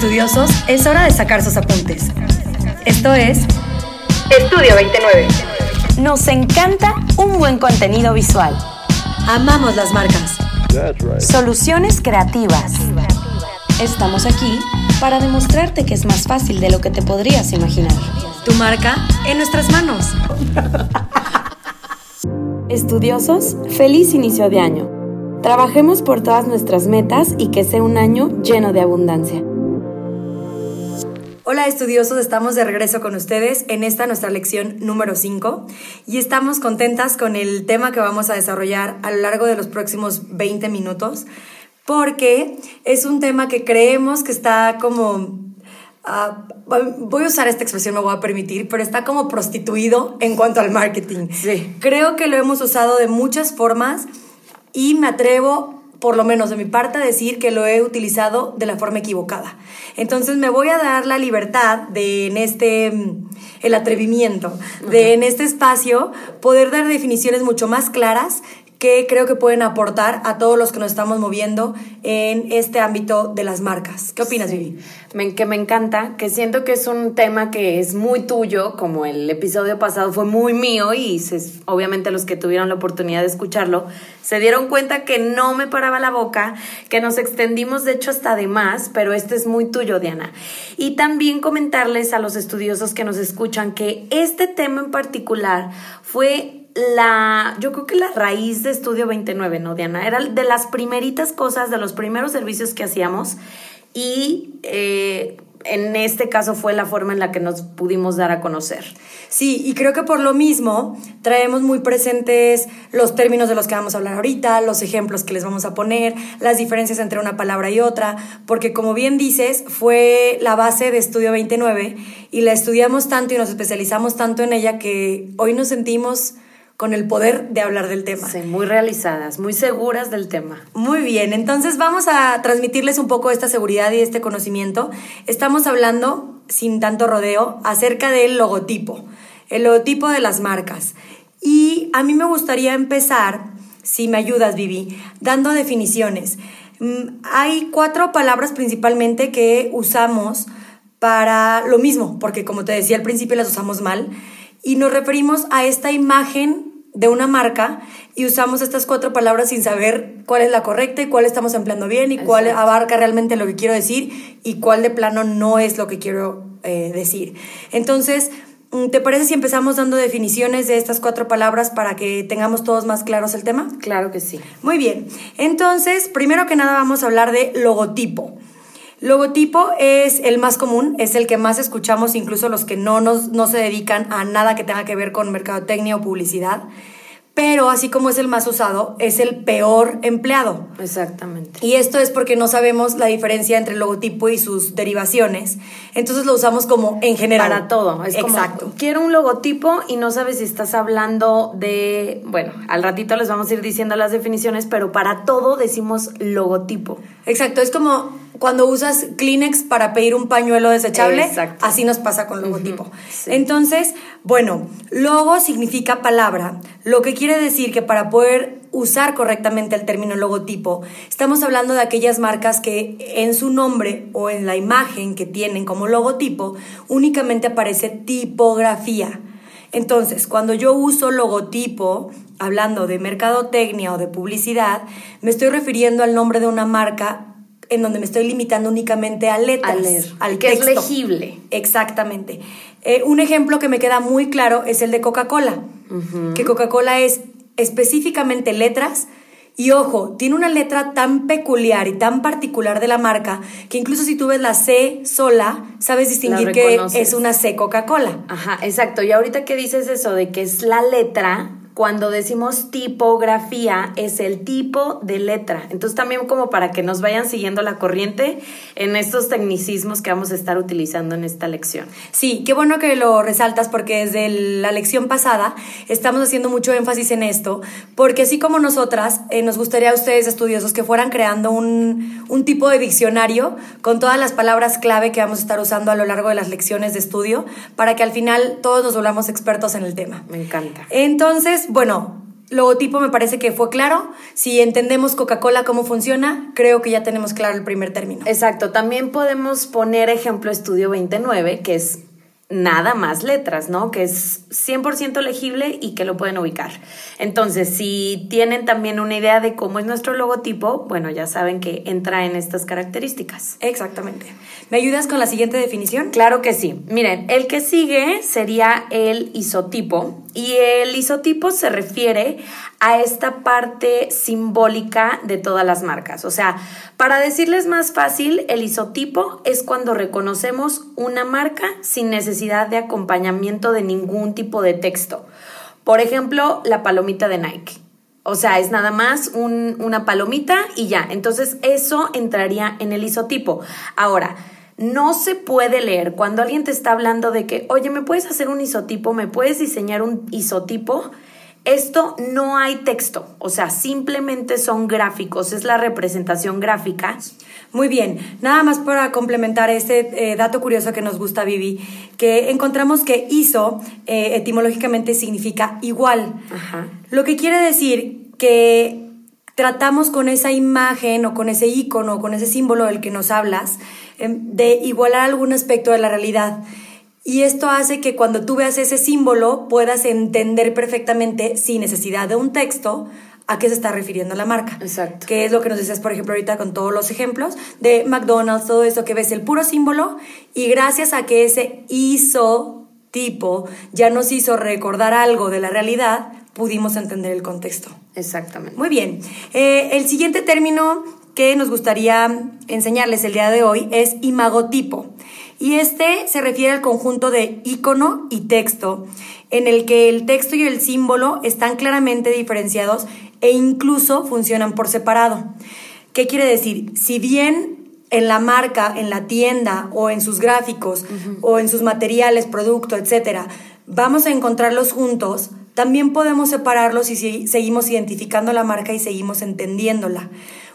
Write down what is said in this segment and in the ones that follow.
estudiosos, es hora de sacar sus apuntes. Esto es Estudio 29. Nos encanta un buen contenido visual. Amamos las marcas. Soluciones creativas. Estamos aquí para demostrarte que es más fácil de lo que te podrías imaginar. Tu marca en nuestras manos. Estudiosos, feliz inicio de año. Trabajemos por todas nuestras metas y que sea un año lleno de abundancia. Hola estudiosos, estamos de regreso con ustedes en esta nuestra lección número 5 y estamos contentas con el tema que vamos a desarrollar a lo largo de los próximos 20 minutos porque es un tema que creemos que está como ah, voy a usar esta expresión, me voy a permitir, pero está como prostituido en cuanto al marketing. Sí. Creo que lo hemos usado de muchas formas y me atrevo por lo menos de mi parte, decir que lo he utilizado de la forma equivocada. Entonces me voy a dar la libertad de en este, mm, el atrevimiento, de en este espacio poder dar definiciones mucho más claras que creo que pueden aportar a todos los que nos estamos moviendo en este ámbito de las marcas. ¿Qué opinas, Vivi? que me encanta, que siento que es un tema que es muy tuyo, como el episodio pasado fue muy mío y obviamente los que tuvieron la oportunidad de escucharlo se dieron cuenta que no me paraba la boca, que nos extendimos de hecho hasta de más, pero este es muy tuyo, Diana. Y también comentarles a los estudiosos que nos escuchan que este tema en particular fue la, yo creo que la raíz de Estudio 29, ¿no, Diana? Era de las primeritas cosas, de los primeros servicios que hacíamos y eh, en este caso fue la forma en la que nos pudimos dar a conocer. Sí, y creo que por lo mismo traemos muy presentes los términos de los que vamos a hablar ahorita, los ejemplos que les vamos a poner, las diferencias entre una palabra y otra, porque como bien dices, fue la base de Estudio 29 y la estudiamos tanto y nos especializamos tanto en ella que hoy nos sentimos con el poder de hablar del tema. Sí, muy realizadas, muy seguras del tema. Muy bien, entonces vamos a transmitirles un poco esta seguridad y este conocimiento. Estamos hablando, sin tanto rodeo, acerca del logotipo, el logotipo de las marcas. Y a mí me gustaría empezar, si me ayudas, Vivi, dando definiciones. Mm, hay cuatro palabras principalmente que usamos para lo mismo, porque como te decía al principio las usamos mal, y nos referimos a esta imagen de una marca y usamos estas cuatro palabras sin saber cuál es la correcta y cuál estamos empleando bien y cuál abarca realmente lo que quiero decir y cuál de plano no es lo que quiero eh, decir. Entonces, mm, ¿te parece si empezamos dando definiciones de estas cuatro palabras para que tengamos todos más claros el tema? Claro que sí. Muy bien. Entonces, primero que nada vamos a hablar de logotipo. Logotipo es el más común, es el que más escuchamos, incluso los que no, nos, no se dedican a nada que tenga que ver con mercadotecnia o publicidad. Pero así como es el más usado, es el peor empleado. Exactamente. Y esto es porque no sabemos la diferencia entre el logotipo y sus derivaciones. Entonces lo usamos como en general. Para todo. Es Exacto. quiero un logotipo y no sabes si estás hablando de. Bueno, al ratito les vamos a ir diciendo las definiciones, pero para todo decimos logotipo. Exacto. Es como cuando usas Kleenex para pedir un pañuelo desechable, así nos pasa con logotipo. Entonces, bueno, logo significa palabra, lo que quiere decir que para poder usar correctamente el término logotipo, estamos hablando de aquellas marcas que en su nombre o en la imagen que tienen como logotipo únicamente aparece tipografía. Entonces, cuando yo uso logotipo, hablando de mercadotecnia o de publicidad, me estoy refiriendo al nombre de una marca en donde me estoy limitando únicamente a letras, al que texto. es legible. Exactamente. Eh, un ejemplo que me queda muy claro es el de Coca-Cola, que Coca-Cola es específicamente letras. Y ojo, tiene una letra tan peculiar y tan particular de la marca que incluso si tú ves la C sola, sabes distinguir que es una C Coca-Cola. Ajá, exacto. Y ahorita que dices eso de que es la letra, cuando decimos tipografía es el tipo de letra. Entonces también como para que nos vayan siguiendo la corriente en estos tecnicismos que vamos a estar utilizando en esta lección. Sí, qué bueno que lo resaltas porque desde la lección pasada estamos haciendo mucho énfasis en esto, porque así como nosotras, eh, nos gustaría a ustedes estudiosos que fueran creando un, un tipo de diccionario con todas las palabras clave que vamos a estar usando a lo largo de las lecciones de estudio para que al final todos nos volvamos expertos en el tema. Me encanta. Entonces, bueno, logotipo me parece que fue claro. Si entendemos Coca-Cola cómo funciona, creo que ya tenemos claro el primer término. Exacto. También podemos poner ejemplo Estudio 29, que es nada más letras, ¿no? Que es 100% legible y que lo pueden ubicar. Entonces, si tienen también una idea de cómo es nuestro logotipo, bueno, ya saben que entra en estas características. Exactamente. ¿Me ayudas con la siguiente definición? Claro que sí. Miren, el que sigue sería el isotipo y el isotipo se refiere a esta parte simbólica de todas las marcas. O sea, para decirles más fácil, el isotipo es cuando reconocemos una marca sin necesidad de acompañamiento de ningún tipo de texto. Por ejemplo, la palomita de Nike. O sea, es nada más una palomita y ya. Entonces, eso entraría en el isotipo. Ahora, no se puede leer cuando alguien te está hablando de que, oye, ¿me puedes hacer un isotipo? ¿Me puedes diseñar un isotipo? Esto no hay texto, o sea, simplemente son gráficos, es la representación gráfica. Muy bien, nada más para complementar este eh, dato curioso que nos gusta, Vivi, que encontramos que ISO eh, etimológicamente significa igual, lo que quiere decir que tratamos con esa imagen o con ese icono o con ese símbolo del que nos hablas em, de igualar algún aspecto de la realidad. Y esto hace que cuando tú veas ese símbolo puedas entender perfectamente, sin necesidad de un texto, a qué se está refiriendo la marca. Exacto. Que es lo que nos decías, por ejemplo, ahorita con todos los ejemplos de McDonald's, todo eso que ves el puro símbolo y gracias a que ese hizo tipo ya nos hizo recordar algo de la realidad, pudimos entender el contexto. Exactamente. Muy bien. Eh, el siguiente término que nos gustaría enseñarles el día de hoy es imagotipo. Y este se refiere al conjunto de icono y texto, en el que el texto y el símbolo están claramente diferenciados e incluso funcionan por separado. ¿Qué quiere decir? Si bien en la marca, en la tienda o en sus gráficos o en sus materiales, producto, etcétera, vamos a encontrarlos juntos, también podemos separarlos si seguimos identificando la marca y seguimos entendiéndola.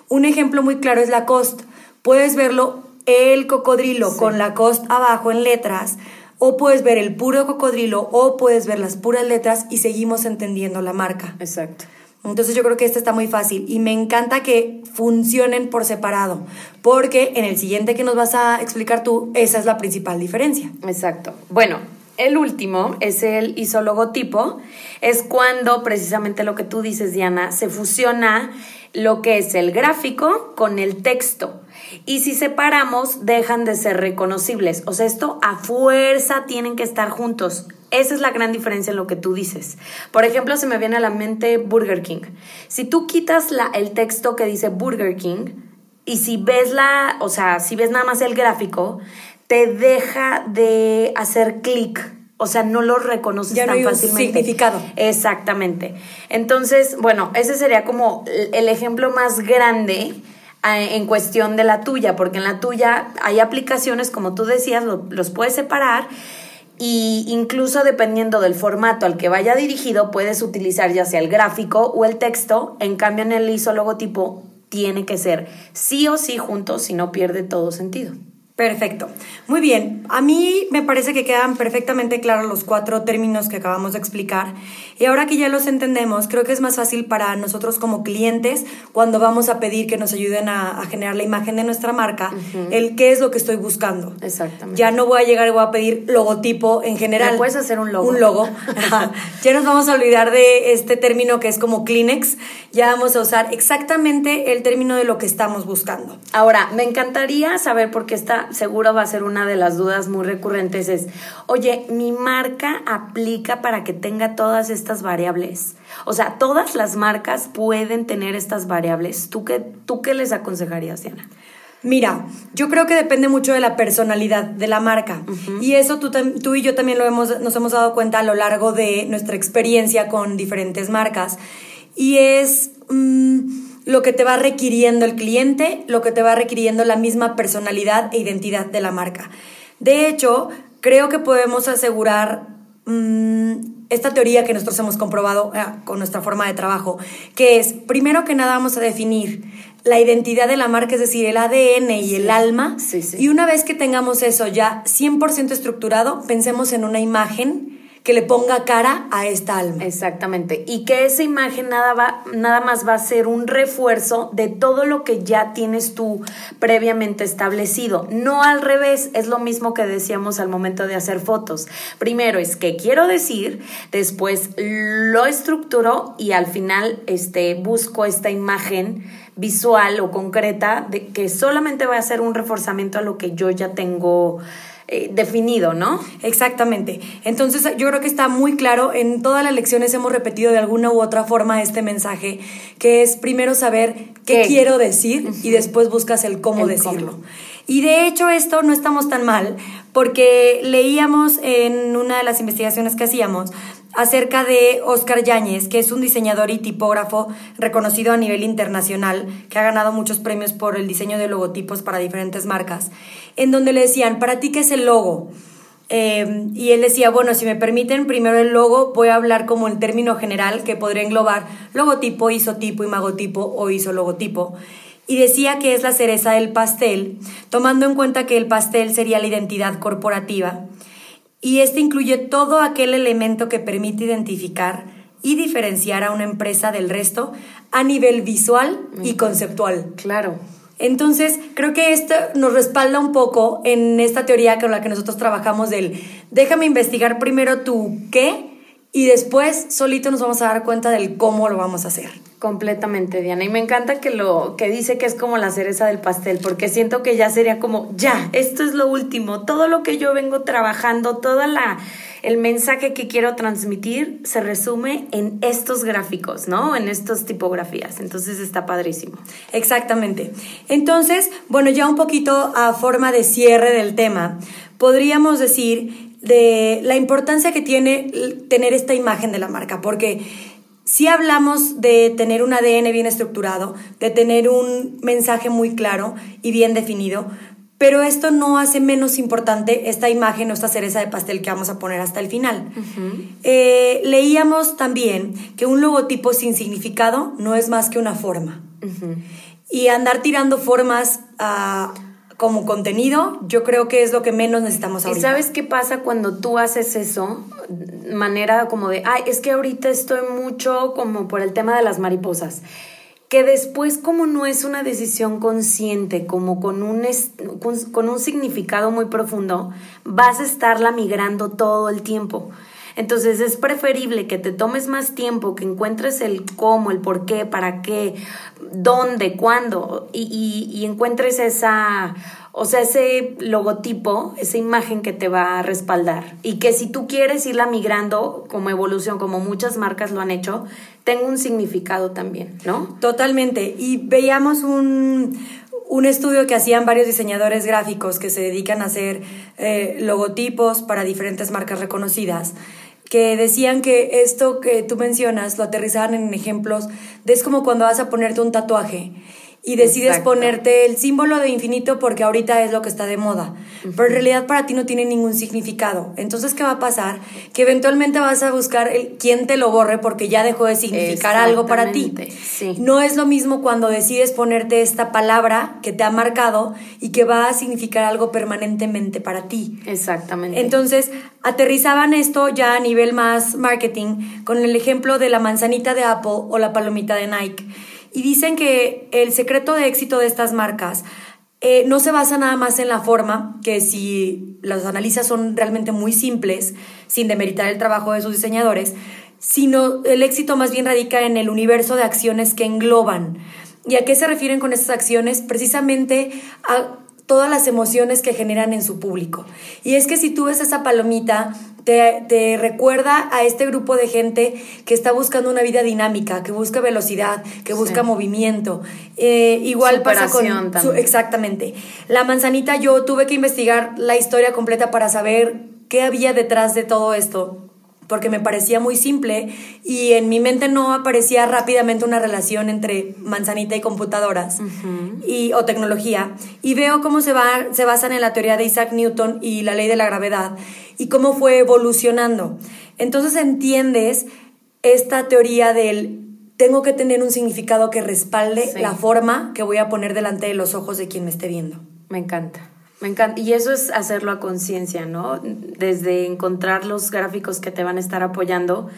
Un ejemplo muy claro es la cost. Puedes verlo el cocodrilo con la cost abajo en letras, o puedes ver el puro cocodrilo, o puedes ver las puras letras y seguimos entendiendo la marca. Exacto. Entonces yo creo que este está muy fácil y me encanta que funcionen por separado, porque en el siguiente que nos vas a explicar tú, esa es la principal diferencia. Exacto. Bueno, el último es el isologotipo, es cuando precisamente lo que tú dices, Diana, se fusiona lo que es el gráfico con el texto. Y si separamos, dejan de ser reconocibles. O sea, esto a fuerza tienen que estar juntos. Esa es la gran diferencia en lo que tú dices. Por ejemplo, se me viene a la mente Burger King. Si tú quitas la, el texto que dice Burger King y si ves la, o sea, si ves nada más el gráfico, te deja de hacer clic o sea, no lo reconoces ya tan no fácilmente. significado. Exactamente. Entonces, bueno, ese sería como el ejemplo más grande en cuestión de la tuya, porque en la tuya hay aplicaciones, como tú decías, los puedes separar y incluso dependiendo del formato al que vaya dirigido, puedes utilizar ya sea el gráfico o el texto. En cambio, en el ISO logotipo tiene que ser sí o sí juntos, si no pierde todo sentido. Perfecto. Muy bien. A mí me parece que quedan perfectamente claros los cuatro términos que acabamos de explicar. Y ahora que ya los entendemos, creo que es más fácil para nosotros como clientes, cuando vamos a pedir que nos ayuden a, generar la imagen de nuestra marca, el qué es lo que estoy buscando. Exactamente. Ya no voy a llegar y voy a pedir logotipo en general. puedes hacer un logo. Un logo. ya nos vamos a olvidar de este término que es como Kleenex. Ya vamos a usar exactamente el término de lo que estamos buscando. Ahora, me encantaría saber por qué está seguro va a ser una de las dudas muy recurrentes es, oye, mi marca aplica para que tenga todas estas variables. O sea, todas las marcas pueden tener estas variables. ¿Tú qué, tú qué les aconsejarías, Diana? Mira, yo creo que depende mucho de la personalidad de la marca. Y eso tú, tú, y yo también lo hemos, nos hemos dado cuenta a lo largo de nuestra experiencia con diferentes marcas. Y es... Mm, lo que te va requiriendo el cliente, lo que te va requiriendo la misma personalidad e identidad de la marca. De hecho, creo que podemos asegurar mm, esta teoría que nosotros hemos comprobado eh, con nuestra forma de trabajo, que es, primero que nada vamos a definir la identidad de la marca, es decir, el ADN y el alma. Sí, sí. Y una vez que tengamos eso ya 100% estructurado, pensemos en una imagen que le ponga cara a esta alma. Exactamente. Y que esa imagen nada, va, nada más va a ser un refuerzo de todo lo que ya tienes tú previamente establecido. No al revés, es lo mismo que decíamos al momento de hacer fotos. Primero es que quiero decir, después lo estructuro y al final este, busco esta imagen visual o concreta de que solamente va a ser un reforzamiento a lo que yo ya tengo eh, definido, ¿no? Exactamente. Entonces yo creo que está muy claro, en todas las lecciones hemos repetido de alguna u otra forma este mensaje, que es primero saber qué, quiero decir y después buscas el cómo decirlo. Y de hecho esto no estamos tan mal, porque leíamos en una de las investigaciones que hacíamos acerca de Oscar Yáñez, que es un diseñador y tipógrafo reconocido a nivel internacional, que ha ganado muchos premios por el diseño de logotipos para diferentes marcas, en donde le decían, ¿para ti qué es el logo? Eh, y él decía, bueno, si me permiten, primero el logo, voy a hablar como el término general que podría englobar logotipo, isotipo, imagotipo o isologotipo. Y decía que es la cereza del pastel, tomando en cuenta que el pastel sería la identidad corporativa y este incluye todo aquel elemento que permite identificar y diferenciar a una empresa del resto a nivel visual y conceptual. Claro. Entonces, creo que esto nos respalda un poco en esta teoría con la que nosotros trabajamos del déjame investigar primero tu qué y después solito nos vamos a dar cuenta del cómo lo vamos a hacer. Completamente, Diana. Y me encanta que lo que dice que es como la cereza del pastel, porque siento que ya sería como, ya, esto es lo último. Todo lo que yo vengo trabajando, toda la el mensaje que quiero transmitir se resume en estos gráficos, ¿no? En estas tipografías. Entonces está padrísimo. Exactamente. Entonces, bueno, ya un poquito a forma de cierre del tema, podríamos decir de la importancia que tiene tener esta imagen de la marca, porque si hablamos de tener un ADN bien estructurado, de tener un mensaje muy claro y bien definido, pero esto no hace menos importante esta imagen o esta cereza de pastel que vamos a poner hasta el final. Eh, leíamos también que un logotipo sin significado no es más que una forma. Y andar tirando formas a como contenido, yo creo que es lo que menos necesitamos ahorita. ¿Y sabes qué pasa cuando tú haces eso? Manera como de, ay, es que ahorita estoy mucho como por el tema de las mariposas. Que después, como no es una decisión consciente, como con un, con un significado muy profundo, vas a estarla migrando todo el tiempo. Entonces es preferible que te tomes más tiempo, que encuentres el cómo, el por qué, para qué, dónde, cuándo, y, encuentres esa, o sea, ese logotipo, esa imagen que te va a respaldar. Y que si tú quieres irla migrando como evolución, como muchas marcas lo han hecho, tenga un significado también, ¿no? Totalmente. Y veíamos un un estudio que hacían varios diseñadores gráficos que se dedican a hacer eh, logotipos para diferentes marcas reconocidas que decían que esto que tú mencionas lo aterrizaban en ejemplos de es como cuando vas a ponerte un tatuaje y decides ponerte el símbolo de infinito porque ahorita es lo que está de moda, pero en realidad para ti no tiene ningún significado. Entonces, ¿qué va a pasar? Que eventualmente vas a buscar el, quién te lo borre porque ya dejó de significar algo para ti. No es lo mismo cuando decides ponerte esta palabra que te ha marcado y que va a significar algo permanentemente para ti. Exactamente. Entonces, aterrizaban esto ya a nivel más marketing con el ejemplo de la manzanita de Apple o la palomita de Nike y dicen que el secreto de éxito de estas marcas eh, no se basa nada más en la forma, que si las analizas son realmente muy simples, sin demeritar el trabajo de sus diseñadores, sino el éxito más bien radica en el universo de acciones que engloban. ¿Y a qué se refieren con estas acciones? Precisamente a todas las emociones que generan en su público. Y es que si tú ves esa palomita, te, recuerda a este grupo de gente que está buscando una vida dinámica, que busca velocidad, que busca movimiento. Eh, igual pasa con... exactamente. La manzanita, yo tuve que investigar la historia completa para saber qué había detrás de todo esto porque me parecía muy simple y en mi mente no aparecía rápidamente una relación entre manzanita y computadoras y, o tecnología. Y veo cómo se, va, se basan en la teoría de Isaac Newton y la ley de la gravedad y cómo fue evolucionando. Entonces entiendes esta teoría del tengo que tener un significado que respalde la forma que voy a poner delante de los ojos de quien me esté viendo. Me encanta. Me encanta. Y eso es hacerlo a conciencia, ¿no? Desde encontrar los gráficos que te van a estar apoyando.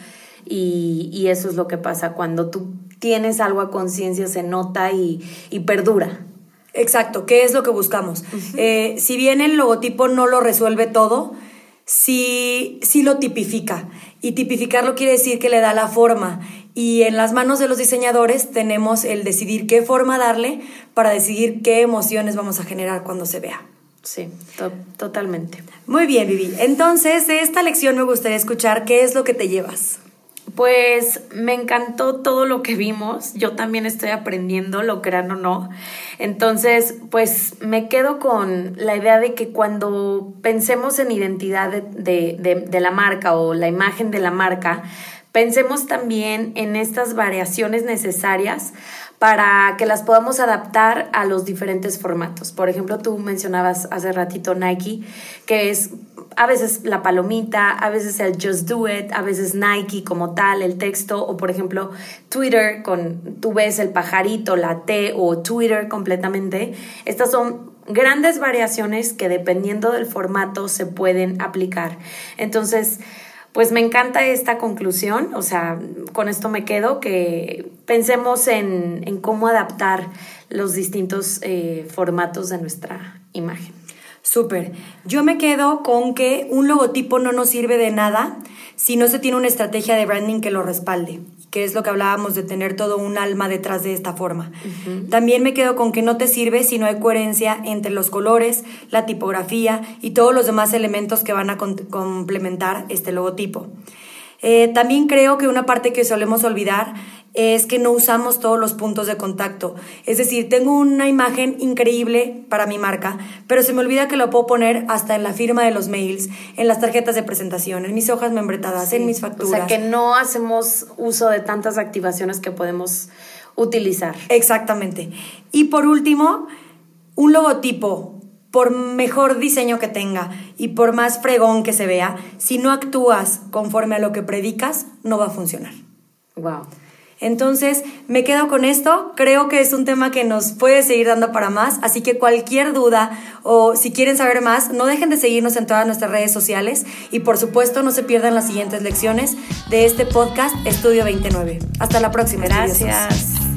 Y, y eso es lo que pasa cuando tú tienes algo a conciencia, se nota y, y, perdura. Exacto, ¿qué es lo que buscamos? eh, si bien el logotipo no lo resuelve todo, sí, sí lo tipifica. Y tipificarlo quiere decir que le da la forma. Y en las manos de los diseñadores tenemos el decidir qué forma darle para decidir qué emociones vamos a generar cuando se vea. Sí, to totalmente. Muy bien, Vivi. Entonces, de esta lección me gustaría escuchar qué es lo que te llevas. Pues me encantó todo lo que vimos. Yo también estoy aprendiendo, lo crean o no. Entonces, pues me quedo con la idea de que cuando pensemos en identidad de, de, de, de la marca o la imagen de la marca, pensemos también en estas variaciones necesarias para que las podamos adaptar a los diferentes formatos. Por ejemplo, tú mencionabas hace ratito Nike, que es a veces la palomita, a veces el just do it, a veces Nike como tal, el texto, o por ejemplo Twitter con, tú ves el pajarito, la T o Twitter completamente. Estas son grandes variaciones que dependiendo del formato se pueden aplicar. Entonces, pues me encanta esta conclusión, o sea, con esto me quedo, que pensemos en, en cómo adaptar los distintos eh, formatos de nuestra imagen. Súper. Yo me quedo con que un logotipo no nos sirve de nada si no se tiene una estrategia de branding que lo respalde, que es lo que hablábamos de tener todo un alma detrás de esta forma. Uh -huh. También me quedo con que no te sirve si no hay coherencia entre los colores, la tipografía y todos los demás elementos que van a complementar este logotipo. Eh, también creo que una parte que solemos olvidar es que no usamos todos los puntos de contacto. Es decir, tengo una imagen increíble para mi marca, pero se me olvida que lo puedo poner hasta en la firma de los mails, en las tarjetas de presentación, en mis hojas membretadas, sí. en mis facturas. O sea, que no hacemos uso de tantas activaciones que podemos utilizar. Exactamente. Y por último, un logotipo por mejor diseño que tenga y por más fregón que se vea, si no actúas conforme a lo que predicas, no va a funcionar. Wow. Entonces, me quedo con esto. Creo que es un tema que nos puede seguir dando para más. Así que cualquier duda o si quieren saber más, no dejen de seguirnos en todas nuestras redes sociales. Y por supuesto, no se pierdan las siguientes lecciones de este podcast Estudio 29. Hasta la próxima. Gracias.